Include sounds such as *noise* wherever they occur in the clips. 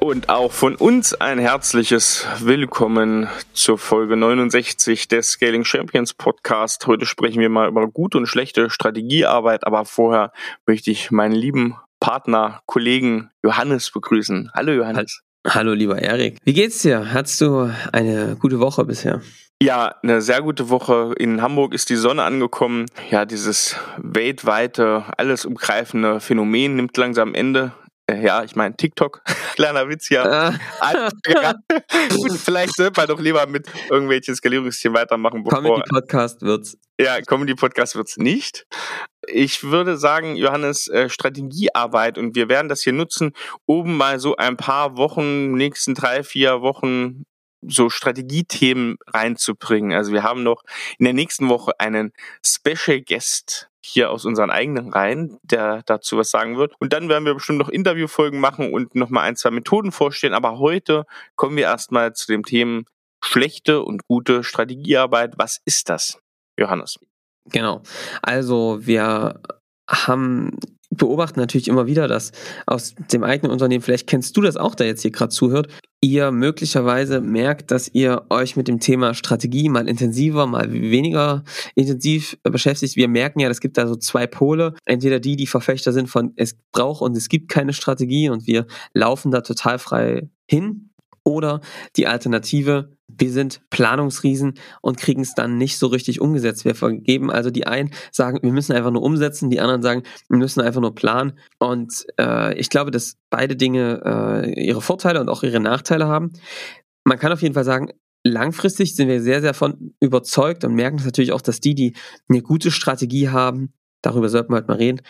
Und auch von uns ein herzliches Willkommen zur Folge 69 des Scaling Champions Podcast. Heute sprechen wir mal über gute und schlechte Strategiearbeit, aber vorher möchte ich meinen lieben Partner, Kollegen Johannes begrüßen. Hallo Johannes. Hallo lieber Erik. Wie geht's dir? Hattest du eine gute Woche bisher? Ja, eine sehr gute Woche. In Hamburg ist die Sonne angekommen. Ja, dieses weltweite, alles umgreifende Phänomen nimmt langsam Ende. Äh, ja, ich meine TikTok, *laughs* kleiner Witz hier. Ja. *laughs* Gut, vielleicht sollte man doch lieber mit irgendwelchen Skalierungsthemen weitermachen. Bevor, Comedy Podcast wird's. Ja, Comedy Podcast wird's nicht. Ich würde sagen, Johannes, äh, Strategiearbeit und wir werden das hier nutzen, um mal so ein paar Wochen, nächsten drei, vier Wochen so Strategiethemen reinzubringen. Also wir haben noch in der nächsten Woche einen Special Guest hier aus unseren eigenen Reihen, der dazu was sagen wird. Und dann werden wir bestimmt noch Interviewfolgen machen und nochmal ein, zwei Methoden vorstellen. Aber heute kommen wir erstmal zu dem Thema schlechte und gute Strategiearbeit. Was ist das, Johannes? Genau. Also wir haben beobachten natürlich immer wieder, dass aus dem eigenen Unternehmen, vielleicht kennst du das auch, der jetzt hier gerade zuhört, ihr möglicherweise merkt, dass ihr euch mit dem Thema Strategie mal intensiver, mal weniger intensiv beschäftigt. Wir merken ja, es gibt da so zwei Pole. Entweder die, die Verfechter sind von es braucht und es gibt keine Strategie und wir laufen da total frei hin oder die Alternative, wir sind Planungsriesen und kriegen es dann nicht so richtig umgesetzt. Wir vergeben also die einen sagen, wir müssen einfach nur umsetzen, die anderen sagen, wir müssen einfach nur planen. Und äh, ich glaube, dass beide Dinge äh, ihre Vorteile und auch ihre Nachteile haben. Man kann auf jeden Fall sagen, langfristig sind wir sehr, sehr von überzeugt und merken natürlich auch, dass die, die eine gute Strategie haben, darüber sollten wir halt mal reden,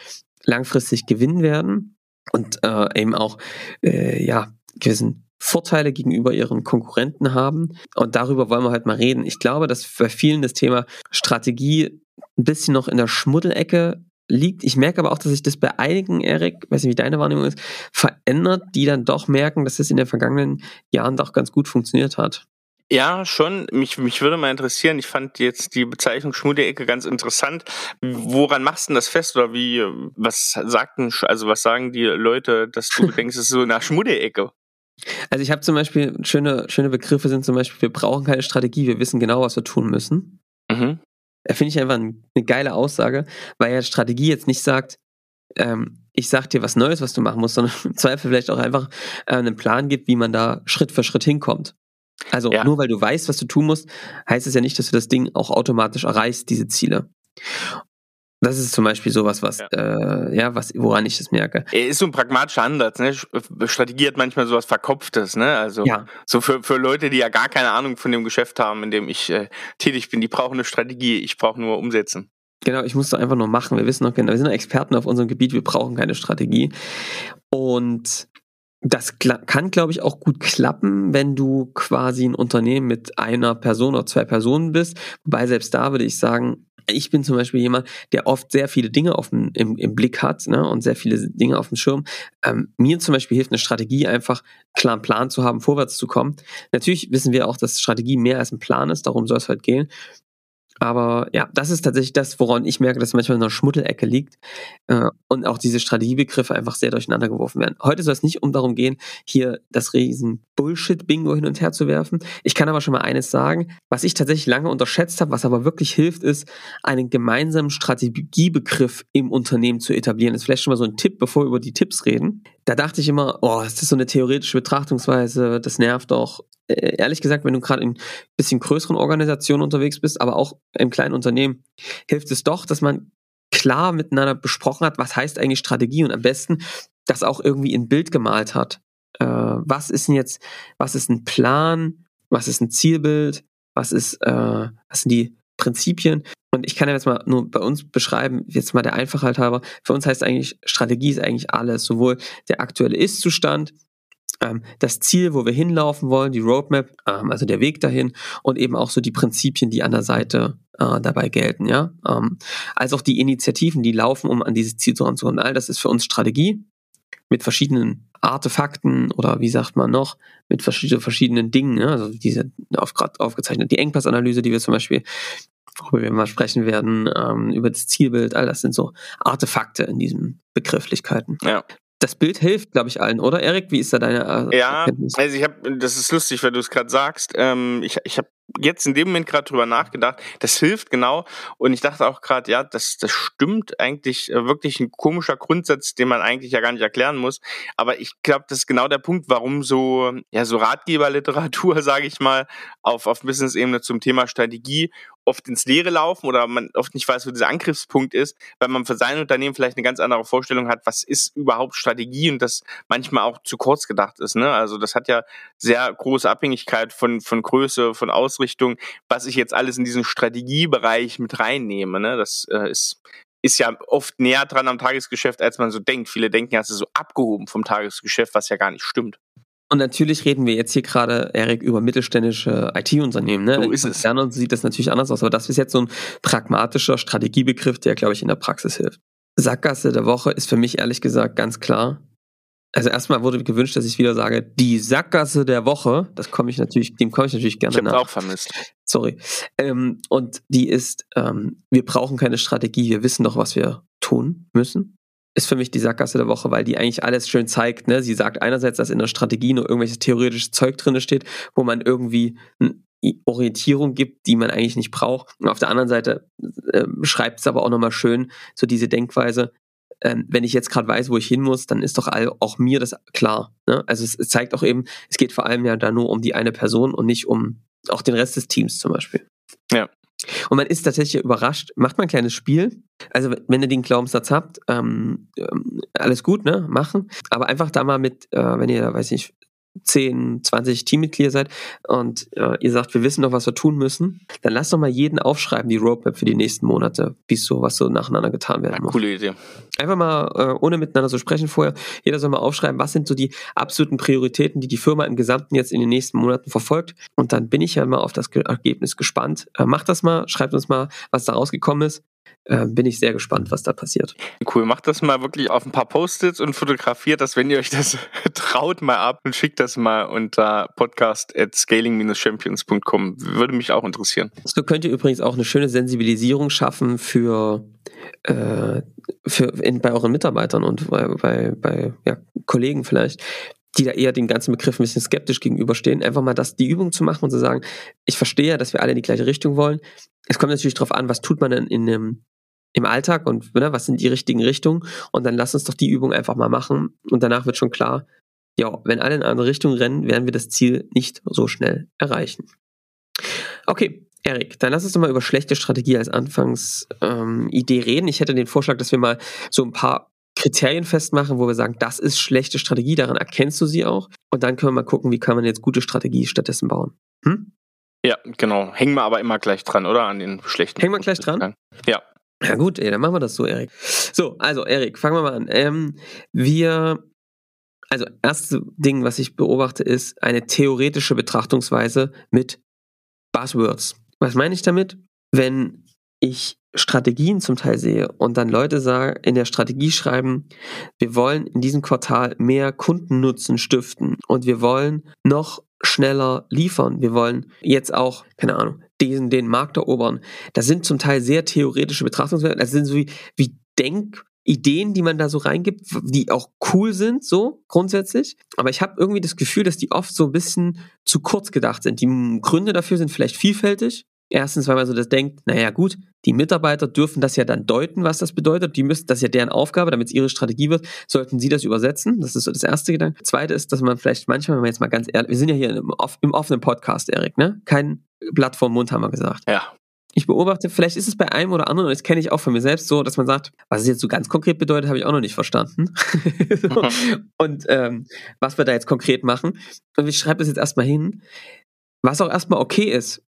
langfristig gewinnen werden und äh, eben auch äh, ja gewissen Vorteile gegenüber ihren Konkurrenten haben. Und darüber wollen wir halt mal reden. Ich glaube, dass bei vielen das Thema Strategie ein bisschen noch in der Schmuddelecke liegt. Ich merke aber auch, dass sich das bei einigen, Erik, weiß nicht, wie deine Wahrnehmung ist, verändert, die dann doch merken, dass es in den vergangenen Jahren doch ganz gut funktioniert hat. Ja, schon. Mich, mich würde mal interessieren, ich fand jetzt die Bezeichnung Schmuddeecke ganz interessant. Woran machst du das fest oder wie, was sagten, also was sagen die Leute, dass du *laughs* denkst, es ist so eine Schmuddeecke? Also ich habe zum Beispiel, schöne, schöne Begriffe sind zum Beispiel, wir brauchen keine Strategie, wir wissen genau, was wir tun müssen. Mhm. Da finde ich einfach eine geile Aussage, weil ja Strategie jetzt nicht sagt, ähm, ich sag dir was Neues, was du machen musst, *laughs* sondern im Zweifel vielleicht auch einfach äh, einen Plan gibt, wie man da Schritt für Schritt hinkommt. Also ja. nur weil du weißt, was du tun musst, heißt es ja nicht, dass du das Ding auch automatisch erreichst, diese Ziele. Das ist zum Beispiel sowas, was, ja, äh, ja was, woran ich das merke. Er ist so ein pragmatischer Ansatz, ne? Strategie hat manchmal sowas Verkopftes, ne? Also ja. so für, für Leute, die ja gar keine Ahnung von dem Geschäft haben, in dem ich äh, tätig bin, die brauchen eine Strategie, ich brauche nur umsetzen. Genau, ich muss doch einfach nur machen. Wir wissen noch genau, wir sind Experten auf unserem Gebiet, wir brauchen keine Strategie. Und das kann, glaube ich, auch gut klappen, wenn du quasi ein Unternehmen mit einer Person oder zwei Personen bist. Wobei selbst da würde ich sagen, ich bin zum Beispiel jemand, der oft sehr viele Dinge auf dem, im, im Blick hat ne, und sehr viele Dinge auf dem Schirm. Ähm, mir zum Beispiel hilft eine Strategie einfach, klaren Plan zu haben, vorwärts zu kommen. Natürlich wissen wir auch, dass Strategie mehr als ein Plan ist, darum soll es halt gehen. Aber ja, das ist tatsächlich das, woran ich merke, dass manchmal in einer Schmuddelecke liegt äh, und auch diese Strategiebegriffe einfach sehr durcheinander geworfen werden. Heute soll es nicht um darum gehen, hier das riesen Bullshit-Bingo hin und her zu werfen. Ich kann aber schon mal eines sagen, was ich tatsächlich lange unterschätzt habe, was aber wirklich hilft, ist, einen gemeinsamen Strategiebegriff im Unternehmen zu etablieren. Das ist vielleicht schon mal so ein Tipp, bevor wir über die Tipps reden. Da dachte ich immer, oh, ist das so eine theoretische Betrachtungsweise, das nervt doch. Äh, ehrlich gesagt, wenn du gerade in bisschen größeren Organisationen unterwegs bist, aber auch im kleinen Unternehmen, hilft es doch, dass man klar miteinander besprochen hat, was heißt eigentlich Strategie und am besten das auch irgendwie in Bild gemalt hat. Äh, was ist denn jetzt, was ist ein Plan, was ist ein Zielbild, was ist, äh, was sind die Prinzipien? Und ich kann ja jetzt mal nur bei uns beschreiben, jetzt mal der Einfachheit halber, für uns heißt eigentlich, Strategie ist eigentlich alles, sowohl der aktuelle Ist-Zustand, ähm, das Ziel, wo wir hinlaufen wollen, die Roadmap, ähm, also der Weg dahin und eben auch so die Prinzipien, die an der Seite äh, dabei gelten, ja. Ähm, als auch die Initiativen, die laufen, um an dieses Ziel zu ranzukommen. All das ist für uns Strategie mit verschiedenen Artefakten oder wie sagt man noch, mit verschiedenen, verschiedenen Dingen, ne? also diese auf, gerade aufgezeichnet, die Engpassanalyse, die wir zum Beispiel, worüber wir mal sprechen werden, ähm, über das Zielbild, all das sind so Artefakte in diesen Begrifflichkeiten. Ja das Bild hilft, glaube ich, allen, oder Erik? Wie ist da deine äh, Ja, also ich habe, das ist lustig, weil du es gerade sagst. Ähm, ich ich habe jetzt in dem Moment gerade drüber nachgedacht. Das hilft genau. Und ich dachte auch gerade, ja, das, das stimmt eigentlich äh, wirklich ein komischer Grundsatz, den man eigentlich ja gar nicht erklären muss. Aber ich glaube, das ist genau der Punkt, warum so, ja, so Ratgeberliteratur, *laughs* sage ich mal, auf, auf Business-Ebene zum Thema Strategie oft ins Leere laufen oder man oft nicht weiß, wo dieser Angriffspunkt ist, weil man für sein Unternehmen vielleicht eine ganz andere Vorstellung hat, was ist überhaupt Strategie und das manchmal auch zu kurz gedacht ist. Ne? Also das hat ja sehr große Abhängigkeit von, von Größe, von Ausrichtung, was ich jetzt alles in diesen Strategiebereich mit reinnehme. Ne? Das äh, ist ist ja oft näher dran am Tagesgeschäft, als man so denkt. Viele denken, ja, es ist so abgehoben vom Tagesgeschäft, was ja gar nicht stimmt. Und natürlich reden wir jetzt hier gerade, Erik, über mittelständische IT-Unternehmen. Ne? So ist es. Gerne sieht das natürlich anders aus, aber das ist jetzt so ein pragmatischer Strategiebegriff, der, glaube ich, in der Praxis hilft. Sackgasse der Woche ist für mich ehrlich gesagt ganz klar. Also erstmal wurde gewünscht, dass ich wieder sage, die Sackgasse der Woche. Das komme ich natürlich, dem komme ich natürlich gerne ich nach. auch vermisst. Sorry. Ähm, und die ist, ähm, wir brauchen keine Strategie, wir wissen doch, was wir tun müssen ist für mich die Sackgasse der Woche, weil die eigentlich alles schön zeigt. Ne? Sie sagt einerseits, dass in der Strategie nur irgendwelches theoretisches Zeug drin steht, wo man irgendwie Orientierung gibt, die man eigentlich nicht braucht. Und auf der anderen Seite äh, schreibt es aber auch nochmal schön, so diese Denkweise, ähm, wenn ich jetzt gerade weiß, wo ich hin muss, dann ist doch all, auch mir das klar. Ne? Also es, es zeigt auch eben, es geht vor allem ja da nur um die eine Person und nicht um auch den Rest des Teams zum Beispiel. Ja. Und man ist tatsächlich überrascht. Macht man ein kleines Spiel. Also, wenn ihr den Glaubenssatz habt, ähm, ähm, alles gut, ne? Machen. Aber einfach da mal mit, äh, wenn ihr, weiß ich, 10, 20 Teammitglieder seid und äh, ihr sagt, wir wissen doch, was wir tun müssen, dann lasst doch mal jeden aufschreiben, die Roadmap für die nächsten Monate, wie so, was so nacheinander getan werden muss. Coole Idee. Einfach mal, äh, ohne miteinander zu sprechen vorher, jeder soll mal aufschreiben, was sind so die absoluten Prioritäten, die die Firma im Gesamten jetzt in den nächsten Monaten verfolgt. Und dann bin ich ja mal auf das Ergebnis gespannt. Äh, macht das mal, schreibt uns mal, was da rausgekommen ist äh, bin ich sehr gespannt, was da passiert. Cool, macht das mal wirklich auf ein paar Post-its und fotografiert das, wenn ihr euch das *laughs* traut, mal ab und schickt das mal unter podcast at scaling-champions.com. Würde mich auch interessieren. So könnt ihr übrigens auch eine schöne Sensibilisierung schaffen für, äh, für in, bei euren Mitarbeitern und bei, bei, bei ja, Kollegen vielleicht, die da eher den ganzen Begriff ein bisschen skeptisch gegenüberstehen, einfach mal das, die Übung zu machen und zu sagen, ich verstehe, dass wir alle in die gleiche Richtung wollen. Es kommt natürlich darauf an, was tut man denn in einem, im Alltag und ne, was sind die richtigen Richtungen und dann lass uns doch die Übung einfach mal machen und danach wird schon klar, ja, wenn alle in eine andere Richtung rennen, werden wir das Ziel nicht so schnell erreichen. Okay, Erik, dann lass uns doch mal über schlechte Strategie als Anfangsidee ähm, reden. Ich hätte den Vorschlag, dass wir mal so ein paar Kriterien festmachen, wo wir sagen, das ist schlechte Strategie, daran erkennst du sie auch. Und dann können wir mal gucken, wie kann man jetzt gute Strategie stattdessen bauen. Hm? Ja, genau. Hängen wir aber immer gleich dran, oder? An den schlechten. Hängen wir gleich dran? Ja. Ja gut, ey, dann machen wir das so, Erik. So, also Erik, fangen wir mal an. Ähm, wir, also erste Ding, was ich beobachte, ist eine theoretische Betrachtungsweise mit Buzzwords. Was meine ich damit? Wenn ich Strategien zum Teil sehe und dann Leute sagen, in der Strategie schreiben, wir wollen in diesem Quartal mehr Kundennutzen stiften und wir wollen noch schneller liefern. Wir wollen jetzt auch, keine Ahnung, diesen, den Markt erobern. Das sind zum Teil sehr theoretische Betrachtungsweisen. Das sind so wie, wie Denkideen, die man da so reingibt, die auch cool sind, so grundsätzlich. Aber ich habe irgendwie das Gefühl, dass die oft so ein bisschen zu kurz gedacht sind. Die Gründe dafür sind vielleicht vielfältig. Erstens, weil man so das denkt, naja gut, die Mitarbeiter dürfen das ja dann deuten, was das bedeutet. Die müssen, das ist ja deren Aufgabe, damit es ihre Strategie wird, sollten sie das übersetzen. Das ist so das erste Gedanke. Zweite ist, dass man vielleicht manchmal, wenn man jetzt mal ganz ehrlich, wir sind ja hier im, im offenen Podcast, Erik, ne? Kein Blatt vorm Mund, haben wir gesagt. Ja. Ich beobachte, vielleicht ist es bei einem oder anderen, und das kenne ich auch von mir selbst so, dass man sagt, was es jetzt so ganz konkret bedeutet, habe ich auch noch nicht verstanden. *laughs* so. *laughs* Und ähm, was wir da jetzt konkret machen. Und ich schreibe das jetzt erstmal hin. Was auch erstmal okay ist,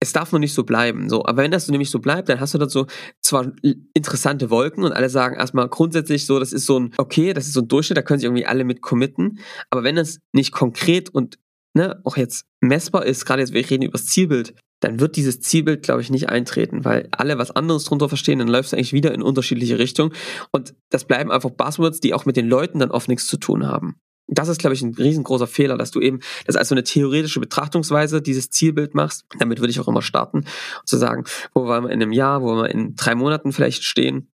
es darf nur nicht so bleiben. So, aber wenn das so nämlich so bleibt, dann hast du dort so zwar interessante Wolken und alle sagen erstmal grundsätzlich so, das ist so ein, okay, das ist so ein Durchschnitt, da können sich irgendwie alle mit committen. Aber wenn es nicht konkret und ne, auch jetzt messbar ist, gerade jetzt, wir reden über das Zielbild, dann wird dieses Zielbild, glaube ich, nicht eintreten, weil alle was anderes drunter verstehen, dann läuft es eigentlich wieder in unterschiedliche Richtungen. Und das bleiben einfach Buzzwords, die auch mit den Leuten dann oft nichts zu tun haben. Das ist, glaube ich, ein riesengroßer Fehler, dass du eben das als so eine theoretische Betrachtungsweise dieses Zielbild machst. Damit würde ich auch immer starten, zu sagen, wo wollen wir in einem Jahr, wo wollen wir in drei Monaten vielleicht stehen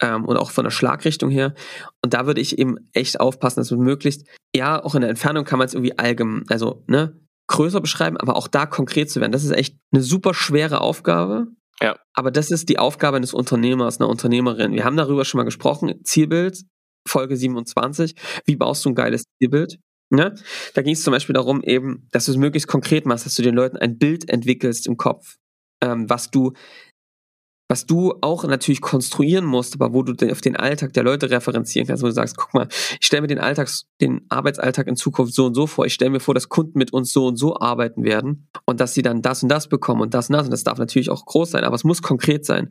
ähm, und auch von der Schlagrichtung her. Und da würde ich eben echt aufpassen, dass man möglichst, ja, auch in der Entfernung kann man es irgendwie allgemein, also ne, größer beschreiben, aber auch da konkret zu werden. Das ist echt eine super schwere Aufgabe. Ja. Aber das ist die Aufgabe eines Unternehmers, einer Unternehmerin. Wir haben darüber schon mal gesprochen. Zielbild, Folge 27. Wie baust du ein geiles Zielbild? Ne? Da ging es zum Beispiel darum, eben, dass du es möglichst konkret machst, dass du den Leuten ein Bild entwickelst im Kopf, ähm, was du was du auch natürlich konstruieren musst, aber wo du auf den Alltag der Leute referenzieren kannst, wo du sagst, guck mal, ich stelle mir den Alltags, den Arbeitsalltag in Zukunft so und so vor, ich stelle mir vor, dass Kunden mit uns so und so arbeiten werden und dass sie dann das und das bekommen und das und das und das darf natürlich auch groß sein, aber es muss konkret sein.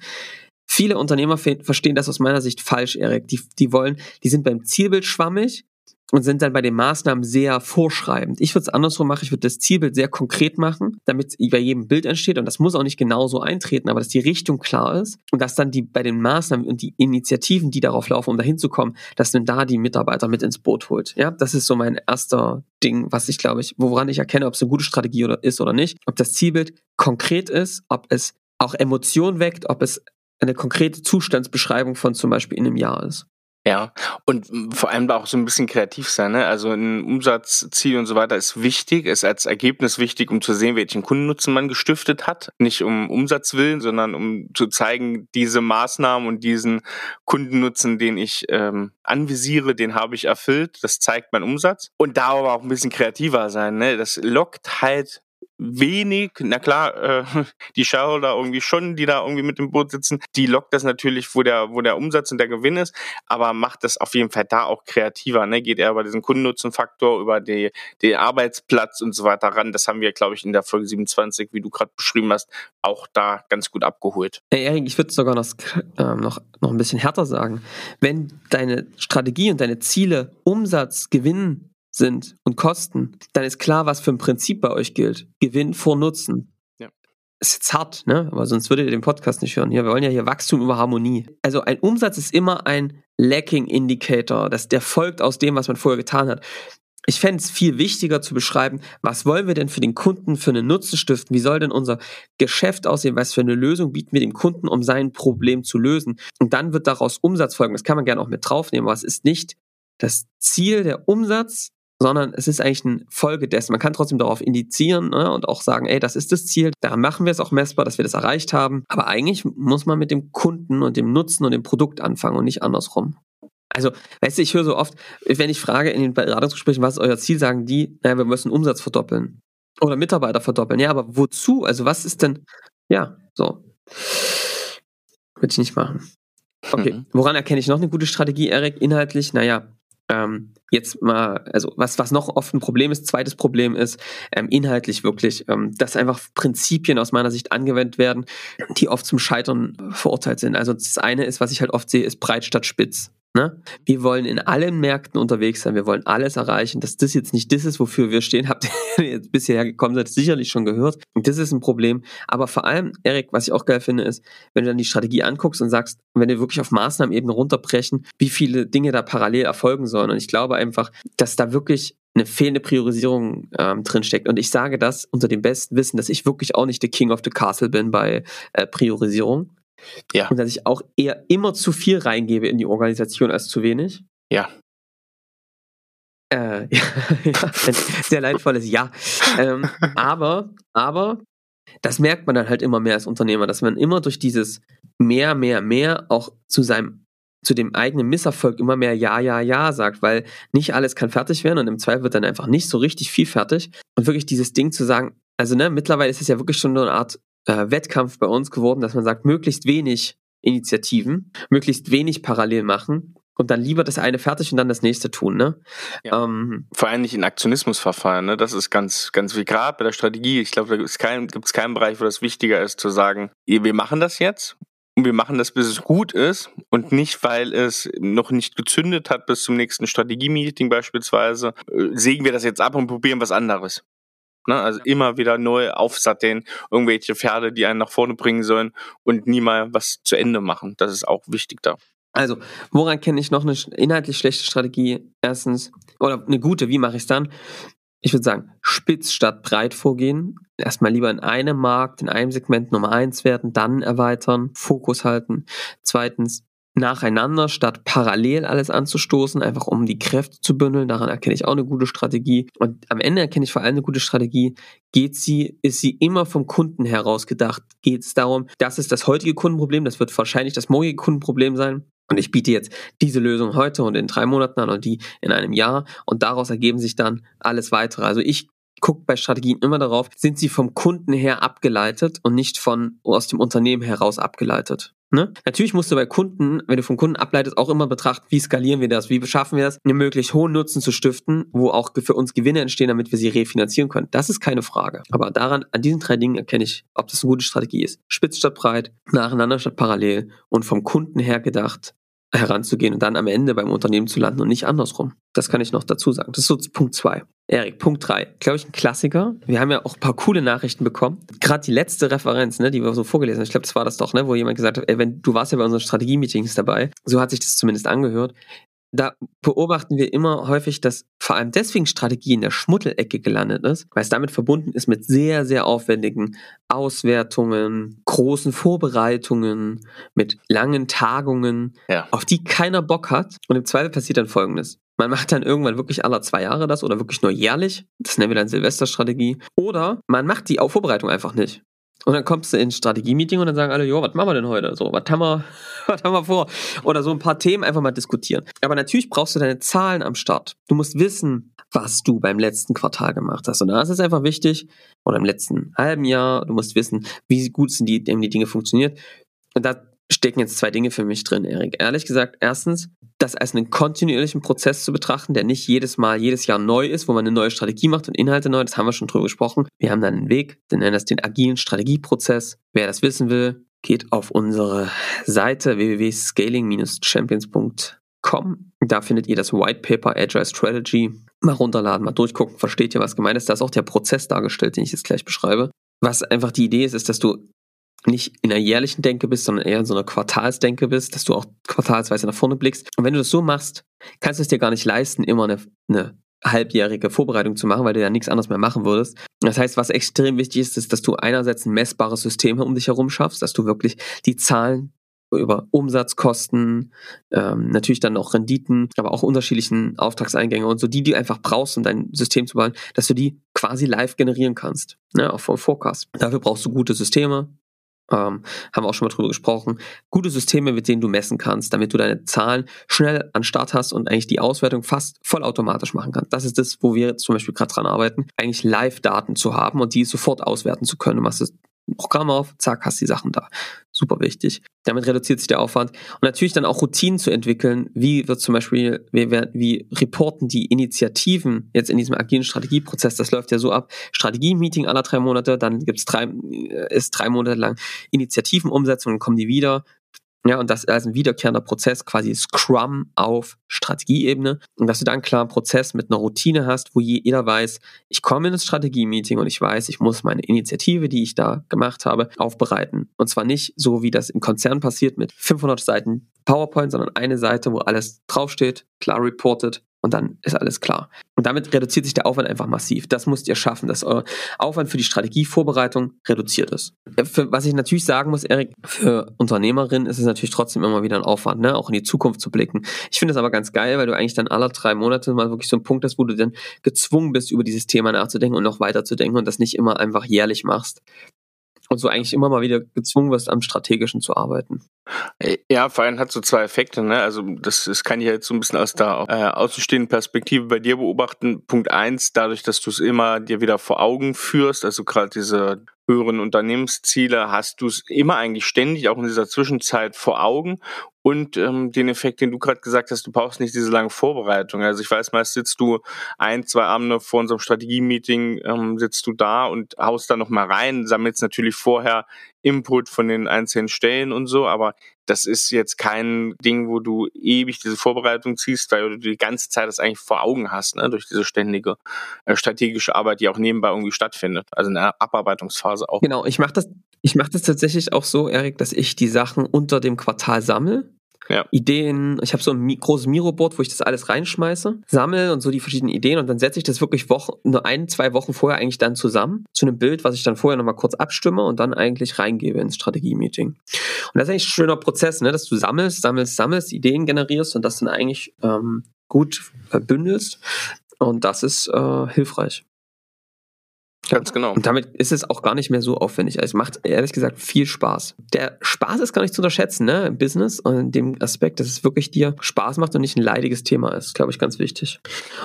Viele Unternehmer verstehen das aus meiner Sicht falsch, Erik. Die, die wollen, die sind beim Zielbild schwammig und sind dann bei den Maßnahmen sehr vorschreibend. Ich würde es andersrum machen, ich würde das Zielbild sehr konkret machen, damit bei jedem Bild entsteht und das muss auch nicht genauso eintreten, aber dass die Richtung klar ist und dass dann die bei den Maßnahmen und die Initiativen, die darauf laufen, um dahin zu kommen, dass dann da die Mitarbeiter mit ins Boot holt. Ja, das ist so mein erster Ding, was ich glaube ich, woran ich erkenne, ob es eine gute Strategie oder ist oder nicht, ob das Zielbild konkret ist, ob es auch Emotion weckt, ob es eine konkrete Zustandsbeschreibung von zum Beispiel in einem Jahr ist. Ja, und vor allem auch so ein bisschen kreativ sein. Ne? Also ein Umsatzziel und so weiter ist wichtig, ist als Ergebnis wichtig, um zu sehen, welchen Kundennutzen man gestiftet hat. Nicht um Umsatz willen, sondern um zu zeigen, diese Maßnahmen und diesen Kundennutzen, den ich ähm, anvisiere, den habe ich erfüllt. Das zeigt mein Umsatz. Und da aber auch ein bisschen kreativer sein. Ne? Das lockt halt wenig, na klar, äh, *laughs* die Shareholder irgendwie schon, die da irgendwie mit dem Boot sitzen, die lockt das natürlich, wo der, wo der Umsatz und der Gewinn ist, aber macht das auf jeden Fall da auch kreativer, ne? Geht eher über diesen Kundennutzenfaktor, über die, den Arbeitsplatz und so weiter ran. Das haben wir, glaube ich, in der Folge 27, wie du gerade beschrieben hast, auch da ganz gut abgeholt. Hey Erik, ich würde sogar noch, äh, noch, noch ein bisschen härter sagen. Wenn deine Strategie und deine Ziele Umsatz, Gewinn sind und Kosten, dann ist klar, was für ein Prinzip bei euch gilt. Gewinn vor Nutzen. Ja. Ist jetzt hart, ne? Aber sonst würdet ihr den Podcast nicht hören. Ja, wir wollen ja hier Wachstum über Harmonie. Also ein Umsatz ist immer ein Lacking Indicator. Das, der folgt aus dem, was man vorher getan hat. Ich fände es viel wichtiger zu beschreiben, was wollen wir denn für den Kunden für einen Nutzen stiften? Wie soll denn unser Geschäft aussehen? Was für eine Lösung bieten wir dem Kunden, um sein Problem zu lösen? Und dann wird daraus Umsatz folgen. Das kann man gerne auch mit draufnehmen, aber es ist nicht das Ziel der Umsatz, sondern es ist eigentlich eine Folge dessen. Man kann trotzdem darauf indizieren ne, und auch sagen, ey, das ist das Ziel, daran machen wir es auch messbar, dass wir das erreicht haben. Aber eigentlich muss man mit dem Kunden und dem Nutzen und dem Produkt anfangen und nicht andersrum. Also, weißt du, ich höre so oft, wenn ich frage in den Beratungsgesprächen, was ist euer Ziel, sagen die, naja, wir müssen Umsatz verdoppeln. Oder Mitarbeiter verdoppeln. Ja, aber wozu? Also, was ist denn, ja, so. Würde ich nicht machen. Okay, mhm. woran erkenne ich noch eine gute Strategie, Erik? Inhaltlich, naja, ähm, jetzt mal, also was, was noch oft ein Problem ist, zweites Problem ist, ähm, inhaltlich wirklich, ähm, dass einfach Prinzipien aus meiner Sicht angewendet werden, die oft zum Scheitern verurteilt sind. Also das eine ist, was ich halt oft sehe, ist breit statt spitz. Ne? Wir wollen in allen Märkten unterwegs sein, wir wollen alles erreichen. Dass das jetzt nicht das ist, wofür wir stehen, *laughs* habt ihr jetzt bisher gekommen seid, sicherlich schon gehört. Und das ist ein Problem. Aber vor allem, Erik, was ich auch geil finde, ist, wenn du dann die Strategie anguckst und sagst, wenn wir wirklich auf Maßnahmenebene runterbrechen, wie viele Dinge da parallel erfolgen sollen. Und ich glaube einfach, dass da wirklich eine fehlende Priorisierung ähm, drinsteckt. Und ich sage das unter dem besten Wissen, dass ich wirklich auch nicht der King of the Castle bin bei äh, Priorisierung. Ja. Und dass ich auch eher immer zu viel reingebe in die Organisation als zu wenig. Ja. Äh, *laughs* ja, ein sehr leidvolles Ja. Ähm, aber, aber, das merkt man dann halt immer mehr als Unternehmer, dass man immer durch dieses mehr, mehr, mehr auch zu seinem zu dem eigenen Misserfolg immer mehr Ja, Ja, Ja sagt, weil nicht alles kann fertig werden und im Zweifel wird dann einfach nicht so richtig viel fertig. Und wirklich dieses Ding zu sagen, also ne, mittlerweile ist es ja wirklich schon so eine Art äh, Wettkampf bei uns geworden, dass man sagt, möglichst wenig Initiativen, möglichst wenig parallel machen und dann lieber das eine fertig und dann das nächste tun, ne? Ja. Ähm, Vor allem nicht in Aktionismusverfahren, ne? Das ist ganz, ganz wie gerade bei der Strategie. Ich glaube, da gibt es keinen, gibt's keinen Bereich, wo das wichtiger ist, zu sagen, wir machen das jetzt und wir machen das, bis es gut ist und nicht, weil es noch nicht gezündet hat bis zum nächsten Strategie-Meeting beispielsweise, äh, sägen wir das jetzt ab und probieren was anderes. Ne? Also immer wieder neu aufsatteln, irgendwelche Pferde, die einen nach vorne bringen sollen und nie mal was zu Ende machen. Das ist auch wichtig da. Also, woran kenne ich noch eine inhaltlich schlechte Strategie? Erstens, oder eine gute, wie mache ich es dann? Ich würde sagen, spitz statt breit vorgehen. Erstmal lieber in einem Markt, in einem Segment Nummer eins werden, dann erweitern, Fokus halten. Zweitens, nacheinander statt parallel alles anzustoßen, einfach um die Kräfte zu bündeln. Daran erkenne ich auch eine gute Strategie. Und am Ende erkenne ich vor allem eine gute Strategie. Geht sie, ist sie immer vom Kunden heraus gedacht? Geht es darum, das ist das heutige Kundenproblem, das wird wahrscheinlich das morgige Kundenproblem sein. Und ich biete jetzt diese Lösung heute und in drei Monaten an und die in einem Jahr. Und daraus ergeben sich dann alles weitere. Also ich gucke bei Strategien immer darauf, sind sie vom Kunden her abgeleitet und nicht von aus dem Unternehmen heraus abgeleitet. Ne? Natürlich musst du bei Kunden, wenn du vom Kunden ableitest, auch immer betrachten, wie skalieren wir das, wie beschaffen wir das, einen möglichst hohen Nutzen zu stiften, wo auch für uns Gewinne entstehen, damit wir sie refinanzieren können. Das ist keine Frage. Aber daran, an diesen drei Dingen erkenne ich, ob das eine gute Strategie ist. Spitz statt breit, nacheinander statt parallel und vom Kunden her gedacht, heranzugehen und dann am Ende beim Unternehmen zu landen und nicht andersrum. Das kann ich noch dazu sagen. Das ist so Punkt zwei. Erik, Punkt drei. Glaube ich, ein Klassiker. Wir haben ja auch ein paar coole Nachrichten bekommen. Gerade die letzte Referenz, ne, die wir so vorgelesen haben, ich glaube, das war das doch, ne, wo jemand gesagt hat, ey, wenn du warst ja bei unseren Strategie-Meetings dabei, so hat sich das zumindest angehört da beobachten wir immer häufig, dass vor allem deswegen Strategie in der Schmuddelecke gelandet ist, weil es damit verbunden ist mit sehr, sehr aufwendigen Auswertungen, großen Vorbereitungen, mit langen Tagungen, ja. auf die keiner Bock hat. Und im Zweifel passiert dann Folgendes. Man macht dann irgendwann wirklich alle zwei Jahre das oder wirklich nur jährlich. Das nennen wir dann Silvesterstrategie. Oder man macht die Vorbereitung einfach nicht. Und dann kommst du ins Strategie-Meeting und dann sagen alle, jo, was machen wir denn heute? So, was haben wir, *laughs* was haben wir vor? Oder so ein paar Themen einfach mal diskutieren. Aber natürlich brauchst du deine Zahlen am Start. Du musst wissen, was du beim letzten Quartal gemacht hast. Und da ist es einfach wichtig, oder im letzten halben Jahr, du musst wissen, wie gut sind die, die Dinge funktioniert. Und da stecken jetzt zwei Dinge für mich drin, Erik. Ehrlich gesagt, erstens, das als einen kontinuierlichen Prozess zu betrachten, der nicht jedes Mal, jedes Jahr neu ist, wo man eine neue Strategie macht und Inhalte neu, das haben wir schon drüber gesprochen. Wir haben dann einen Weg, wir nennen das den agilen Strategieprozess. Wer das wissen will, geht auf unsere Seite www.scaling-champions.com. Da findet ihr das White Paper Agile Strategy. Mal runterladen, mal durchgucken, versteht ihr, was gemeint ist. Da ist auch der Prozess dargestellt, den ich jetzt gleich beschreibe. Was einfach die Idee ist, ist, dass du nicht in einer jährlichen Denke bist, sondern eher in so einer Quartalsdenke bist, dass du auch quartalsweise nach vorne blickst. Und wenn du das so machst, kannst du es dir gar nicht leisten, immer eine, eine halbjährige Vorbereitung zu machen, weil du ja nichts anderes mehr machen würdest. Das heißt, was extrem wichtig ist, ist, dass du einerseits ein messbares System um dich herum schaffst, dass du wirklich die Zahlen über Umsatzkosten, ähm, natürlich dann auch Renditen, aber auch unterschiedlichen Auftragseingänge und so, die du einfach brauchst, um dein System zu bauen, dass du die quasi live generieren kannst, ne, auch vom Forecast. Dafür brauchst du gute Systeme, ähm, haben wir auch schon mal drüber gesprochen. Gute Systeme, mit denen du messen kannst, damit du deine Zahlen schnell an Start hast und eigentlich die Auswertung fast vollautomatisch machen kannst. Das ist das, wo wir zum Beispiel gerade dran arbeiten, eigentlich Live-Daten zu haben und die sofort auswerten zu können. Du machst das Programm auf, zack, hast die Sachen da. Super wichtig. Damit reduziert sich der Aufwand. Und natürlich dann auch Routinen zu entwickeln. Wie wird zum Beispiel, wie, wie reporten die Initiativen jetzt in diesem agilen Strategieprozess? Das läuft ja so ab. Strategie-Meeting aller drei Monate, dann gibt's drei, äh, ist drei Monate lang Initiativenumsetzung, dann kommen die wieder. Ja, und das ist ein wiederkehrender Prozess, quasi Scrum auf Strategieebene. Und dass du da einen klaren Prozess mit einer Routine hast, wo jeder weiß, ich komme in das Strategie-Meeting und ich weiß, ich muss meine Initiative, die ich da gemacht habe, aufbereiten. Und zwar nicht so, wie das im Konzern passiert mit 500 Seiten PowerPoint, sondern eine Seite, wo alles draufsteht, klar reported, und dann ist alles klar. Und damit reduziert sich der Aufwand einfach massiv. Das müsst ihr schaffen, dass euer Aufwand für die Strategievorbereitung reduziert ist. Für, was ich natürlich sagen muss, Erik, für Unternehmerinnen ist es natürlich trotzdem immer wieder ein Aufwand, ne? auch in die Zukunft zu blicken. Ich finde es aber ganz geil, weil du eigentlich dann alle drei Monate mal wirklich so einen Punkt hast, wo du dann gezwungen bist, über dieses Thema nachzudenken und noch weiter zu denken und das nicht immer einfach jährlich machst und so eigentlich immer mal wieder gezwungen wirst, am Strategischen zu arbeiten. Ja, vor allem hat so zwei Effekte. Ne? Also das, das kann ich jetzt so ein bisschen aus der äh, außenstehenden Perspektive bei dir beobachten. Punkt eins, dadurch, dass du es immer dir wieder vor Augen führst, also gerade diese höheren Unternehmensziele, hast du es immer eigentlich ständig, auch in dieser Zwischenzeit vor Augen und ähm, den Effekt, den du gerade gesagt hast, du brauchst nicht diese lange Vorbereitung. Also ich weiß, meist sitzt du ein, zwei Abende vor unserem Strategie-Meeting, ähm, sitzt du da und haust da nochmal rein, sammelst natürlich vorher Input von den einzelnen Stellen und so, aber Das ist jetzt kein Ding, wo du ewig diese Vorbereitung ziehst, weil du die ganze Zeit das eigentlich vor Augen hast, ne? durch diese ständige äh, strategische Arbeit, die auch nebenbei irgendwie stattfindet. Also eine Abarbeitungsphase auch. Genau, ich mache das, ich mache das tatsächlich auch so, Erik, dass ich die Sachen unter dem Quartal sammle ja. Ideen. Ich habe so ein großes Miro-Board, wo ich das alles reinschmeiße, sammle und so die verschiedenen Ideen und dann setze ich das wirklich Wochen, nur ein, zwei Wochen vorher eigentlich dann zusammen zu einem Bild, was ich dann vorher nochmal kurz abstimme und dann eigentlich reingebe ins Strategie-Meeting. Und das ist eigentlich ein schöner Prozess, ne, dass du sammelst, sammelst, sammelst, Ideen generierst und das dann eigentlich ähm, gut bündelst. Und das ist äh, hilfreich. Ganz genau. Und damit ist es auch gar nicht mehr so aufwendig. Also es macht ehrlich gesagt viel Spaß. Der Spaß ist gar nicht zu unterschätzen, ne, im Business und in dem Aspekt, dass es wirklich dir Spaß macht und nicht ein leidiges Thema ist, glaube ich, ganz wichtig.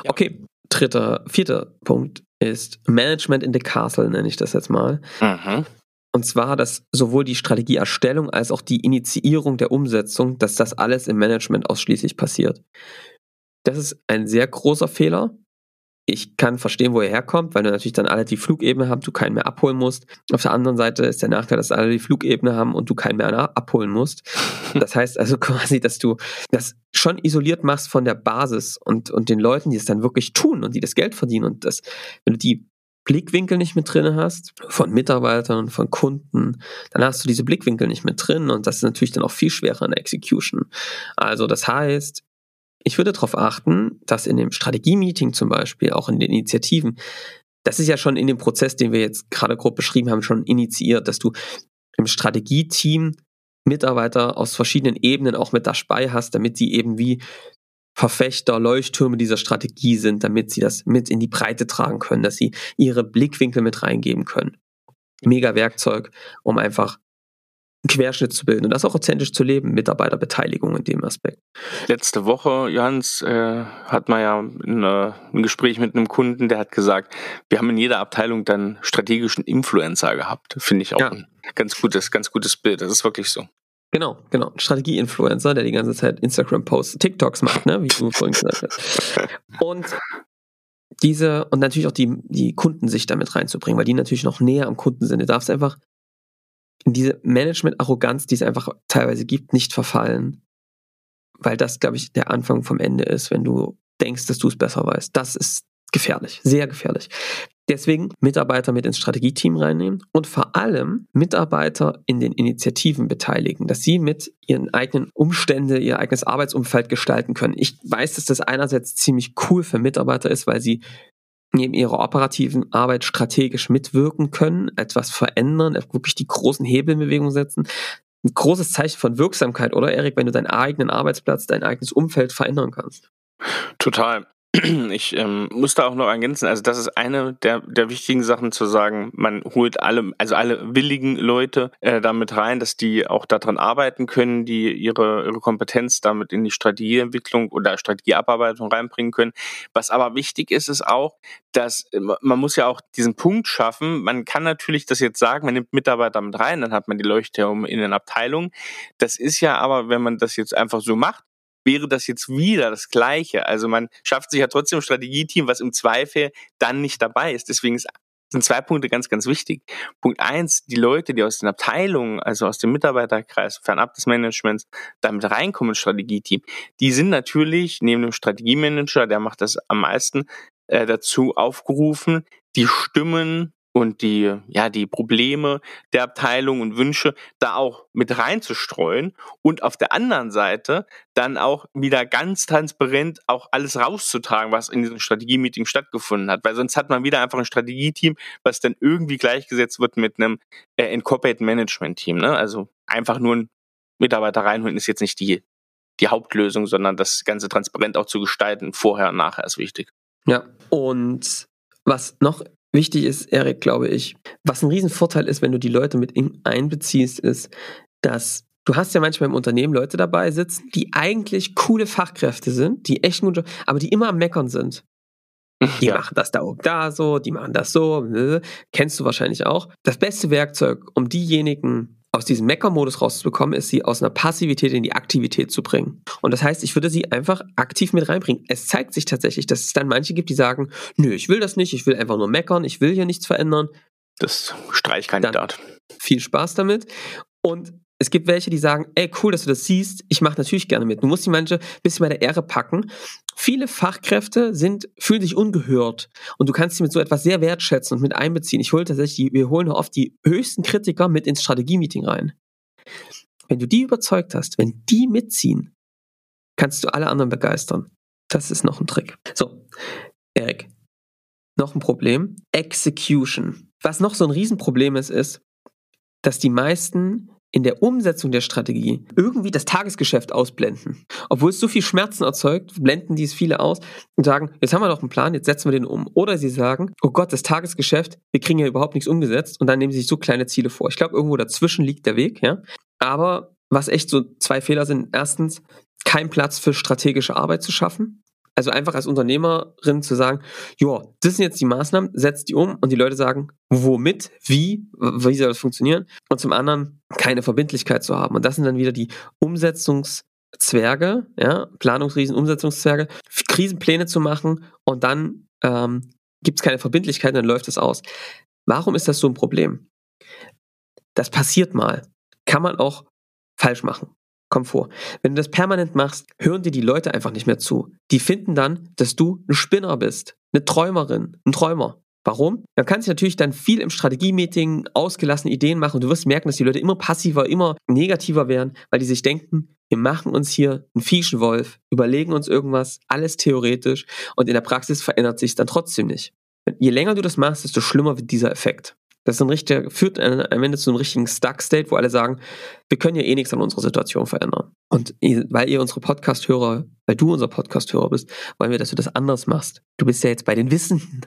Ja. Okay, dritter, vierter Punkt ist Management in the Castle, nenne ich das jetzt mal. Mhm. Und zwar, dass sowohl die Strategieerstellung als auch die Initiierung der Umsetzung, dass das alles im Management ausschließlich passiert. Das ist ein sehr großer Fehler, ich kann verstehen, wo er herkommt, weil du natürlich dann alle die Flugebene haben, du keinen mehr abholen musst. Auf der anderen Seite ist der Nachteil, dass alle die Flugebene haben und du keinen mehr abholen musst. *laughs* Das heißt also quasi, dass du das schon isoliert machst von der Basis und, und den Leuten, die es dann wirklich tun und die das Geld verdienen und das, wenn du die Blickwinkel nicht mit drin hast, von Mitarbeitern, von Kunden, dann hast du diese Blickwinkel nicht mit drin und das ist natürlich dann auch viel schwerer in der Execution. Also das heißt, ich würde darauf achten, dass in dem Strategie-Meeting zum Beispiel, auch in den Initiativen, das ist ja schon in dem Prozess, den wir jetzt gerade grob beschrieben haben, schon initiiert, dass du im Strategie-Team Mitarbeiter aus verschiedenen Ebenen auch mit dabei hast, damit sie eben wie Verfechter, Leuchttürme dieser Strategie sind, damit sie das mit in die Breite tragen können, dass sie ihre Blickwinkel mit reingeben können. Mega Werkzeug, um einfach Querschnitt zu bilden und das auch authentisch zu leben, Mitarbeiterbeteiligung in dem Aspekt. Letzte Woche, Johannes, äh, hat man ja in, äh, ein Gespräch mit einem Kunden, der hat gesagt, wir haben in jeder Abteilung dann strategischen Influencer gehabt. Finde ich auch ja. ein ganz gutes, ganz gutes Bild. Das ist wirklich so. Genau, genau. Strategie-Influencer, der die ganze Zeit Instagram-Posts, TikToks macht, ne? wie du *laughs* vorhin gesagt hast. Und diese, und natürlich auch die, die Kundensicht damit reinzubringen, weil die natürlich noch näher am Kunden sind. Du darfst einfach in diese Management-Arroganz, die es einfach teilweise gibt, nicht verfallen. Weil das, glaube ich, der Anfang vom Ende ist, wenn du denkst, dass du es besser weißt. Das ist gefährlich, sehr gefährlich. Deswegen Mitarbeiter mit ins Strategieteam reinnehmen und vor allem Mitarbeiter in den Initiativen beteiligen, dass sie mit ihren eigenen Umstände, ihr eigenes Arbeitsumfeld gestalten können. Ich weiß, dass das einerseits ziemlich cool für Mitarbeiter ist, weil sie neben ihrer operativen Arbeit strategisch mitwirken können, etwas verändern, wirklich die großen Hebelbewegungen setzen. Ein großes Zeichen von Wirksamkeit, oder Erik, wenn du deinen eigenen Arbeitsplatz, dein eigenes Umfeld verändern kannst. Total. *clears throat* Ich ähm, muss da auch noch ergänzen, also das ist eine der, der wichtigen Sachen zu sagen, man holt alle, also alle willigen Leute äh, damit rein, dass die auch daran arbeiten können, die ihre, ihre Kompetenz damit in die Strategieentwicklung oder Strategieabarbeitung reinbringen können. Was aber wichtig ist, ist auch, dass äh, man muss ja auch diesen Punkt schaffen, man kann natürlich das jetzt sagen, man nimmt Mitarbeiter mit rein, dann hat man die Leuchtturme in den Abteilungen. Das ist ja aber, wenn man das jetzt einfach so macht, wäre das jetzt wieder das Gleiche. Also man schafft sich ja trotzdem ein Strategieteam, was im Zweifel dann nicht dabei ist. Deswegen sind zwei Punkte ganz, ganz wichtig. Punkt eins, die Leute, die aus den Abteilungen, also aus dem Mitarbeiterkreis, fernab des Managements, damit reinkommen ins Strategieteam, die sind natürlich neben dem Strategiemanager, der macht das am meisten, äh, dazu aufgerufen, die Stimmen und die, ja, die Probleme der Abteilung und Wünsche da auch mit reinzustreuen und auf der anderen Seite dann auch wieder ganz transparent auch alles rauszutragen, was in diesem Strategie-Meeting stattgefunden hat, weil sonst hat man wieder einfach ein Strategieteam, was dann irgendwie gleichgesetzt wird mit einem äh, Incorporate Management Team, ne? Also einfach nur ein Mitarbeiter reinholen ist jetzt nicht die, die Hauptlösung, sondern das Ganze transparent auch zu gestalten, vorher und nachher ist wichtig. Ja, und was noch wichtig ist, Erik, glaube ich, was ein Riesenvorteil ist, wenn du die Leute mit einbeziehst, ist, dass du hast ja manchmal im Unternehmen Leute dabei sitzen, die eigentlich coole Fachkräfte sind, die echt gut, aber die immer am Meckern sind. Die ja. machen das da oben da so, die machen das so, kennst du wahrscheinlich auch. Das beste Werkzeug, um diejenigen aus diesem Mecker-Modus rauszubekommen, ist sie aus einer Passivität in die Aktivität zu bringen. Und das heißt, ich würde sie einfach aktiv mit reinbringen. Es zeigt sich tatsächlich, dass es dann manche gibt, die sagen, nö, ich will das nicht, ich will einfach nur meckern, ich will hier nichts verändern. Das Streichkandidat. Dann viel Spaß damit. Und Es gibt welche, die sagen, ey, cool, dass du das siehst, ich mache natürlich gerne mit. Du musst die manche ein bisschen bei der Ehre packen. Viele Fachkräfte sind, fühlen sich ungehört und du kannst sie mit so etwas sehr wertschätzen und mit einbeziehen. Ich hole tatsächlich, wir holen oft die höchsten Kritiker mit ins Strategie-Meeting rein. Wenn du die überzeugt hast, wenn die mitziehen, kannst du alle anderen begeistern. Das ist noch ein Trick. So, Erik, noch ein Problem. Execution. Was noch so ein Riesenproblem ist, ist, dass die meisten in der Umsetzung der Strategie irgendwie das Tagesgeschäft ausblenden. Obwohl es so viel Schmerzen erzeugt, blenden die es viele aus und sagen, jetzt haben wir doch einen Plan, jetzt setzen wir den um. Oder sie sagen, oh Gott, das Tagesgeschäft, wir kriegen ja überhaupt nichts umgesetzt und dann nehmen sie sich so kleine Ziele vor. Ich glaube, irgendwo dazwischen liegt der Weg, ja. Aber was echt so zwei Fehler sind, erstens, kein Platz für strategische Arbeit zu schaffen. Also einfach als Unternehmerin zu sagen, ja, das sind jetzt die Maßnahmen, setzt die um und die Leute sagen, womit, wie, wie soll das funktionieren? Und zum anderen keine Verbindlichkeit zu haben. Und das sind dann wieder die Umsetzungszwerge, ja, Planungsriesen, Umsetzungszwerge, Krisenpläne zu machen und dann ähm, gibt es keine Verbindlichkeit, dann läuft es aus. Warum ist das so ein Problem? Das passiert mal. Kann man auch falsch machen. Komfort. Wenn du das permanent machst, hören dir die Leute einfach nicht mehr zu. Die finden dann, dass du ein Spinner bist, eine Träumerin, ein Träumer. Warum? Dann kannst du natürlich dann viel im Strategie-Meeting ausgelassene Ideen machen und du wirst merken, dass die Leute immer passiver, immer negativer werden, weil die sich denken, wir machen uns hier einen Fieschenwolf, überlegen uns irgendwas, alles theoretisch und in der Praxis verändert sich dann trotzdem nicht. Je länger du das machst, desto schlimmer wird dieser Effekt. Das ist ein richtiger, führt am Ende zu einem richtigen Stuck-State, wo alle sagen, wir können ja eh nichts an unserer Situation verändern. Und weil ihr unsere Podcast-Hörer, weil du unser Podcast-Hörer bist, wollen wir, dass du das anders machst. Du bist ja jetzt bei den Wissenden.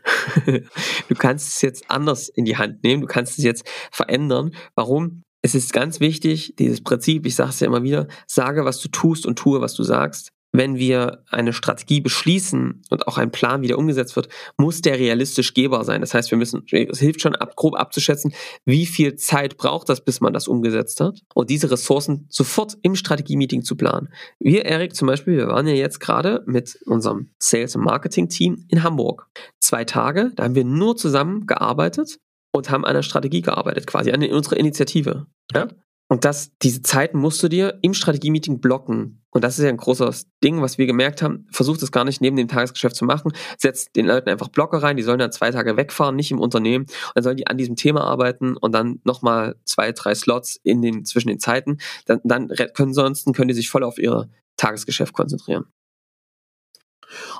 *laughs* du kannst es jetzt anders in die Hand nehmen, du kannst es jetzt verändern. Warum? Es ist ganz wichtig, dieses Prinzip, ich sage es ja immer wieder, sage, was du tust und tue, was du sagst wenn wir eine Strategie beschließen und auch ein Plan wieder umgesetzt wird, muss der realistisch gehbar sein. Das heißt, wir müssen, es hilft schon ab, grob abzuschätzen, wie viel Zeit braucht das, bis man das umgesetzt hat und diese Ressourcen sofort im Strategie-Meeting zu planen. Wir, Erik, zum Beispiel, wir waren ja jetzt gerade mit unserem Sales- und Marketing-Team in Hamburg. Zwei Tage, da haben wir nur zusammen gearbeitet und haben an der Strategie gearbeitet, quasi an unserer Initiative. Ja? Und das, diese Zeiten musst du dir im Strategie-Meeting blocken. Und das ist ja ein großes Ding, was wir gemerkt haben. Versucht es gar nicht neben dem Tagesgeschäft zu machen. Setzt den Leuten einfach Blocker rein. Die sollen dann zwei Tage wegfahren, nicht im Unternehmen. Und dann sollen die an diesem Thema arbeiten und dann nochmal zwei, drei Slots in den, zwischen den Zeiten. Dann, dann können ansonsten können die sich voll auf ihr Tagesgeschäft konzentrieren.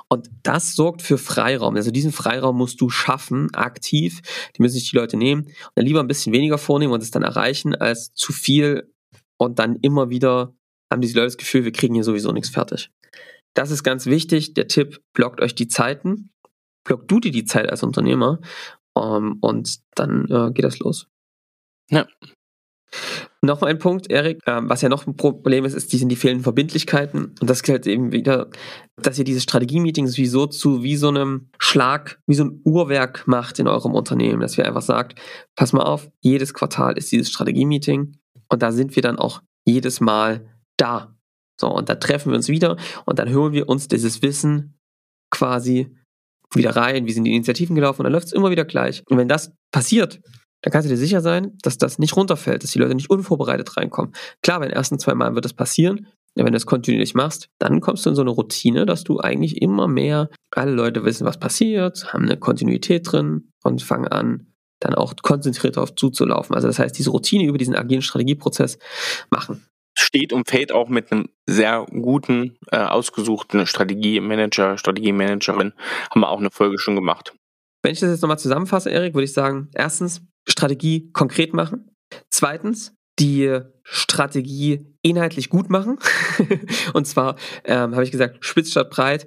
Und das sorgt für Freiraum. Also diesen Freiraum musst du schaffen, aktiv. Die müssen sich die Leute nehmen. Und dann lieber ein bisschen weniger vornehmen und es dann erreichen, als zu viel und dann immer wieder haben diese Leute das Gefühl, wir kriegen hier sowieso nichts fertig. Das ist ganz wichtig. Der Tipp, blockt euch die Zeiten. Blockt du dir die Zeit als Unternehmer um, ähm, und dann äh, geht das los. Ja. Noch ein Punkt, Erik, äh, was ja noch ein Problem ist, ist, die sind die fehlenden Verbindlichkeiten. Und das gilt eben wieder, dass ihr diese Strategie-Meetings wie so zu, wie so einem Schlag, wie so ein Uhrwerk macht in eurem Unternehmen, dass ihr einfach sagt, pass mal auf, jedes Quartal ist dieses Strategie-Meeting und da sind wir dann auch jedes Mal da. So, und da treffen wir uns wieder und dann hören wir uns dieses Wissen quasi wieder rein, wie sind die Initiativen gelaufen und dann läuft es immer wieder gleich. Und wenn das passiert, dann kannst du dir sicher sein, dass das nicht runterfällt, dass die Leute nicht unvorbereitet reinkommen. Klar, bei den ersten zwei Malen wird das passieren. Wenn du das kontinuierlich machst, dann kommst du in so eine Routine, dass du eigentlich immer mehr, alle Leute wissen, was passiert, haben eine Kontinuität drin und fangen an, dann auch konzentriert darauf zuzulaufen. Also das heißt, diese Routine über diesen agilen Strategieprozess machen. Steht und fällt auch mit einem sehr guten, äh, ausgesuchten Strategiemanager, Strategiemanagerin. Haben wir auch eine Folge schon gemacht. Wenn ich das jetzt nochmal zusammenfasse, Erik, würde ich sagen, erstens, Strategie konkret machen. Zweitens, die Strategie inhaltlich gut machen. *laughs* und zwar ähm, habe ich gesagt, spitz statt breit,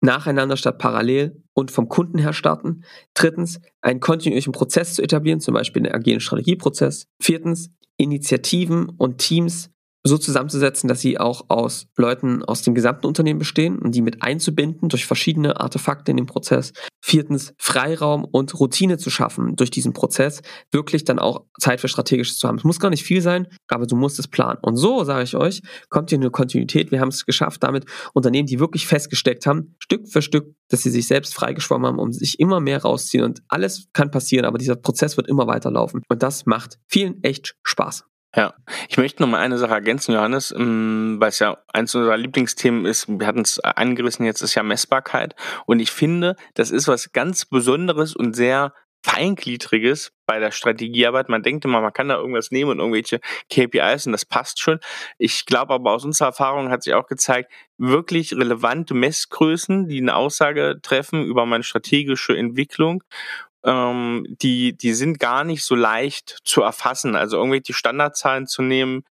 nacheinander statt parallel und vom Kunden her starten. Drittens, einen kontinuierlichen Prozess zu etablieren, zum Beispiel einen agilen Strategieprozess. Viertens, Initiativen und Teams so zusammenzusetzen, dass sie auch aus Leuten aus dem gesamten Unternehmen bestehen und die mit einzubinden durch verschiedene Artefakte in den Prozess. Viertens, Freiraum und Routine zu schaffen durch diesen Prozess, wirklich dann auch Zeit für Strategisches zu haben. Es muss gar nicht viel sein, aber du musst es planen. Und so, sage ich euch, kommt hier eine Kontinuität. Wir haben es geschafft, damit Unternehmen, die wirklich festgesteckt haben, Stück für Stück, dass sie sich selbst freigeschwommen haben, um sich immer mehr rausziehen. Und alles kann passieren, aber dieser Prozess wird immer weiterlaufen. Und das macht vielen echt Spaß. Ja, ich möchte noch mal eine Sache ergänzen, Johannes, ähm, weil es ja eins unserer Lieblingsthemen ist. Wir hatten es angerissen, jetzt ist ja Messbarkeit. Und ich finde, das ist was ganz Besonderes und sehr Feingliedriges bei der Strategiearbeit. Man denkt immer, man kann da irgendwas nehmen und irgendwelche KPIs und das passt schon. Ich glaube aber aus unserer Erfahrung hat sich auch gezeigt, wirklich relevante Messgrößen, die eine Aussage treffen über meine strategische Entwicklung ähm, die, die sind gar nicht so leicht zu erfassen. Also irgendwelche Standardzahlen zu nehmen,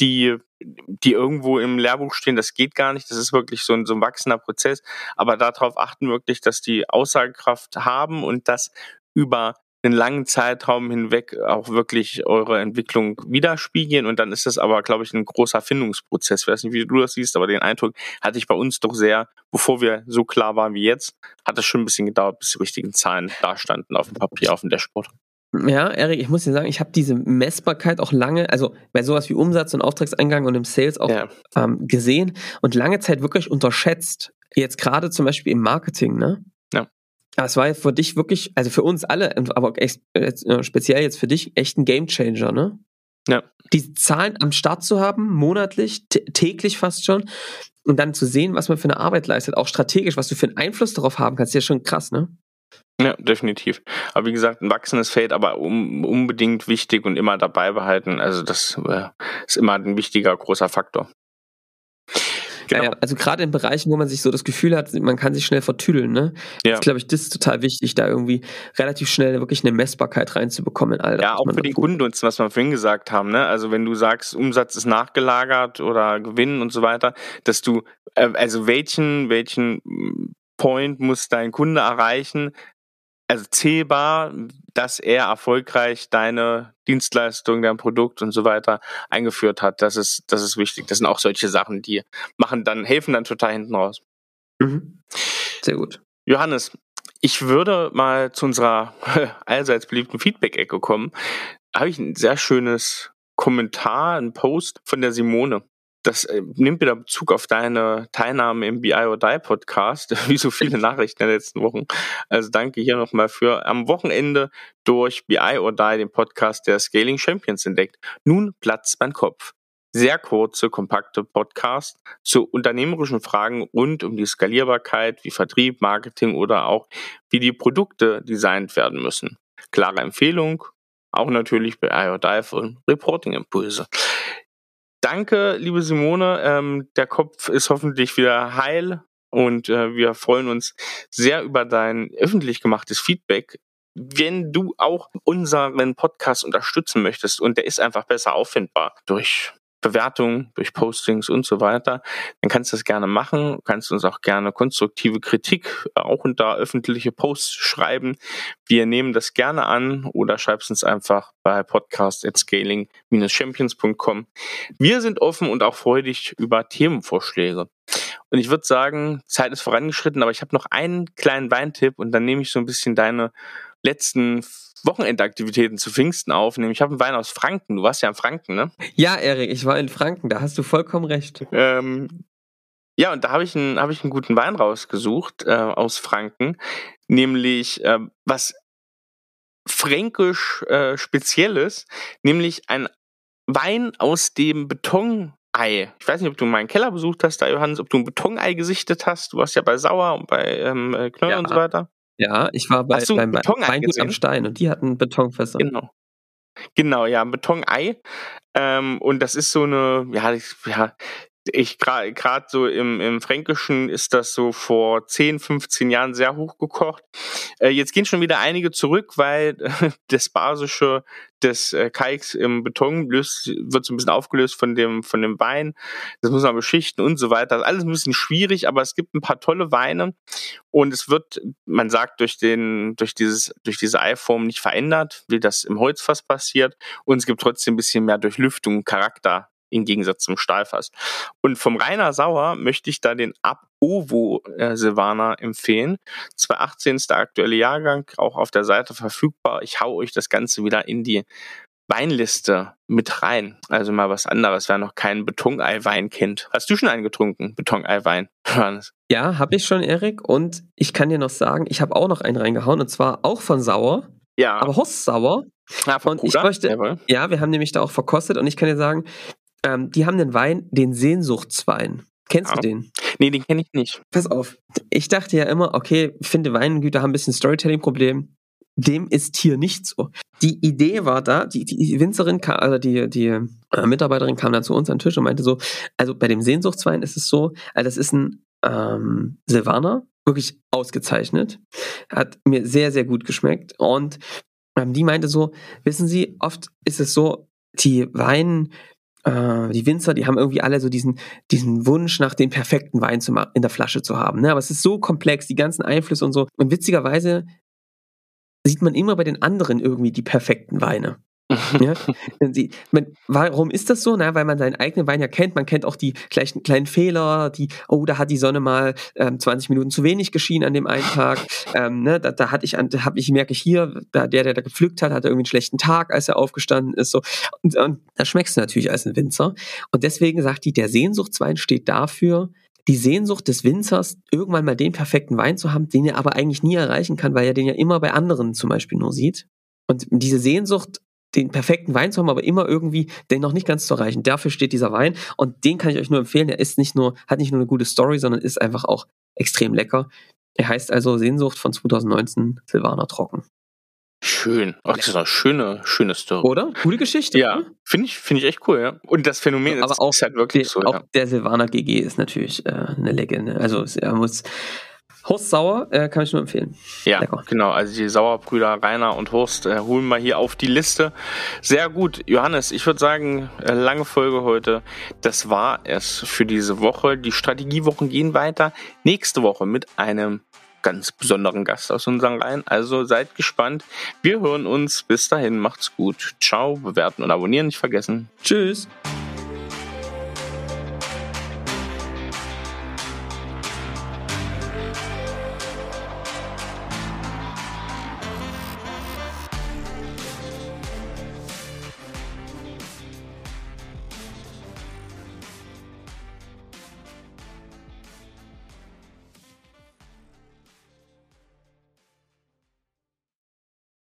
die, die irgendwo im Lehrbuch stehen, das geht gar nicht. Das ist wirklich so ein, so ein wachsender Prozess. Aber darauf achten wirklich, dass die Aussagekraft haben und dass über einen langen Zeitraum hinweg auch wirklich eure Entwicklung widerspiegeln. Und dann ist das aber, glaube ich, ein großer Findungsprozess. Ich weiß nicht, wie du das siehst, aber den Eindruck hatte ich bei uns doch sehr, bevor wir so klar waren wie jetzt, hat es schon ein bisschen gedauert, bis die richtigen Zahlen da standen auf dem Papier, auf dem Dashboard. Ja, Erik, ich muss dir sagen, ich habe diese Messbarkeit auch lange, also bei sowas wie Umsatz und Auftragseingang und im Sales auch ja. ähm, gesehen und lange Zeit wirklich unterschätzt. Jetzt gerade zum Beispiel im Marketing, ne? Das war für dich wirklich, also für uns alle, aber echt, äh, speziell jetzt für dich, echt ein Gamechanger, ne? Ja. Die Zahlen am Start zu haben, monatlich, täglich fast schon, und dann zu sehen, was man für eine Arbeit leistet, auch strategisch, was du für einen Einfluss darauf haben kannst, ist ja schon krass, ne? Ja, definitiv. Aber wie gesagt, ein wachsendes Feld, aber um, unbedingt wichtig und immer dabei behalten. Also das äh, ist immer ein wichtiger, großer Faktor. Genau. Ja, also gerade in Bereichen, wo man sich so das Gefühl hat, man kann sich schnell vertüdeln, ne? Ja. ist, glaube ich, das ist total wichtig, da irgendwie relativ schnell wirklich eine Messbarkeit reinzubekommen in all das. Ja, auch für den Kundennutzen, was wir vorhin gesagt haben, ne? Also wenn du sagst, Umsatz ist nachgelagert oder Gewinn und so weiter, dass du, äh, also welchen, welchen Point muss dein Kunde erreichen, also zählbar, dass er erfolgreich deine Dienstleistung, dein Produkt und so weiter eingeführt hat. Das ist, das ist wichtig. Das sind auch solche Sachen, die machen dann, helfen dann total hinten raus. Mhm. Sehr gut. Johannes, ich würde mal zu unserer *laughs* allseits beliebten Feedback-Ecke kommen. Da habe ich ein sehr schönes Kommentar, ein Post von der Simone das äh, nimmt wieder Bezug auf deine Teilnahme im BI or Die Podcast, *laughs* wie so viele Nachrichten in den letzten Wochen. Also danke hier nochmal für am Wochenende durch BI or Die den Podcast der Scaling Champions entdeckt. Nun Platz beim Kopf. Sehr kurze, kompakte Podcast zu unternehmerischen Fragen rund um die Skalierbarkeit, wie Vertrieb, Marketing oder auch wie die Produkte designt werden müssen. Klare Empfehlung, auch natürlich bei IODIVE und Reporting-Impulse. Danke, liebe Simone. Ähm, der Kopf ist hoffentlich wieder heil und äh, wir freuen uns sehr über dein öffentlich gemachtes Feedback. Wenn du auch unseren Podcast unterstützen möchtest und der ist einfach besser auffindbar durch Bewertungen, durch Postings und so weiter, dann kannst du das gerne machen. Du kannst uns auch gerne konstruktive Kritik auch unter öffentliche Posts schreiben. Wir nehmen das gerne an oder schreibst uns einfach bei podcast at scaling-champions.com. Wir sind offen und auch freudig über Themenvorschläge. Und ich würde sagen, Zeit ist vorangeschritten, aber ich habe noch einen kleinen Weintipp und dann nehme ich so ein bisschen deine letzten Wochenendaktivitäten zu Pfingsten auf. Nämlich, ich habe einen Wein aus Franken. Du warst ja in Franken, ne? Ja, Erik, ich war in Franken. Da hast du vollkommen recht. Ähm, ja, und da habe ich, einen, hab ich einen guten Wein rausgesucht äh, aus Franken. Nämlich äh, was fränkisch äh, Spezielles. Nämlich ein Wein aus dem Betonei. Ich weiß nicht, ob du meinen Keller besucht hast, da Johannes, ob du ein Betonei gesichtet hast. Du warst ja bei Sauer und bei ähm, Knöll ja. und so weiter. Ja, ich war bei, beim Weingut am Stein und die hatten Betonfässer. Genau. Genau, ja, ein Betonei. Ähm, und das ist so eine, ja, ja ich gerade so im, im Fränkischen ist das so vor 10, 15 Jahren sehr hochgekocht. Äh, jetzt gehen schon wieder einige zurück, weil *laughs* das Basische des äh, Kalks im Beton löst, wird so ein bisschen aufgelöst von dem, von dem Wein. Das muss man beschichten und so weiter. Das ist alles ein bisschen schwierig, aber es gibt ein paar tolle Weine und es wird, man sagt, durch den, durch dieses, durch diese Eiform nicht verändert, wie das im Holzfass passiert. Und es gibt trotzdem ein bisschen mehr Durchlüftung Charakter im Gegensatz zum Stahlfass. Und vom Rainer Sauer möchte ich da den Ab Ovo äh, Silvaner empfehlen. 2018 ist der aktuelle Jahrgang, auch auf der Seite verfügbar. Ich hau euch das Ganze wieder in die Weinliste mit rein. Also mal was anderes, wer noch keinen Betoneiwein kennt. Hast du schon einen getrunken, Betoneiwein? Ja, habe ich schon, Erik. Und ich kann dir noch sagen, ich habe auch noch einen reingehauen, und zwar auch von Sauer. Ja. Aber Horst Sauer Ja, und ich möchte, Jawohl. ja, wir haben nämlich da auch verkostet und ich kann dir sagen, ähm, die haben den Wein, den Sehnsuchtswein. Kennst ja. du den? Nee, den kenne ich nicht. Pass auf. Ich dachte ja immer, okay, finde Weingüter haben ein bisschen Storytelling-Problem. Dem ist hier nicht so. Die Idee war da, die, die Winzerin, kam, also die, die äh, Mitarbeiterin kam dann zu uns an den Tisch und meinte so, also bei dem Sehnsuchtswein ist es so, also das ist ein ähm, Silvaner, wirklich ausgezeichnet. Hat mir sehr, sehr gut geschmeckt. Und ähm, die meinte so, wissen Sie, oft ist es so, die Wein, die Winzer, die haben irgendwie alle so diesen, diesen Wunsch nach dem perfekten Wein zu in der Flasche zu haben. Ne? Aber es ist so komplex, die ganzen Einflüsse und so. Und witzigerweise sieht man immer bei den anderen irgendwie die perfekten Weine. Ja? Man, warum ist das so? Na, weil man seinen eigenen Wein ja kennt. Man kennt auch die gleichen kleinen Fehler, die, oh, da hat die Sonne mal ähm, 20 Minuten zu wenig geschienen an dem einen Tag. Ähm, ne, da, da hatte ich, da habe ich merke ich hier, da, der, der da gepflückt hat, hatte irgendwie einen schlechten Tag, als er aufgestanden ist. So. Und, und da schmeckst du natürlich als ein Winzer. Und deswegen sagt die, der Sehnsuchtswein steht dafür, die Sehnsucht des Winzers, irgendwann mal den perfekten Wein zu haben, den er aber eigentlich nie erreichen kann, weil er den ja immer bei anderen zum Beispiel nur sieht. Und diese Sehnsucht, den perfekten Wein zu haben, aber immer irgendwie den noch nicht ganz zu erreichen. Dafür steht dieser Wein und den kann ich euch nur empfehlen. Er ist nicht nur, hat nicht nur eine gute Story, sondern ist einfach auch extrem lecker. Er heißt also Sehnsucht von 2019 Silvaner Trocken. Schön. Ach, das ist eine schöne, schöne Story. Oder? Gute Geschichte. Ja, finde ich, finde ich echt cool, ja. Und das Phänomen aber ist, auch ist halt wirklich die, so. Auch ja. der Silvaner GG ist natürlich äh, eine Legende. Also er muss. Horst Sauer äh, kann ich nur empfehlen. Ja, Lecker. genau. Also die Sauerbrüder Rainer und Horst äh, holen wir hier auf die Liste. Sehr gut. Johannes, ich würde sagen, äh, lange Folge heute. Das war es für diese Woche. Die Strategiewochen gehen weiter. Nächste Woche mit einem ganz besonderen Gast aus unseren Reihen. Also seid gespannt. Wir hören uns. Bis dahin, macht's gut. Ciao, bewerten und abonnieren nicht vergessen. Tschüss.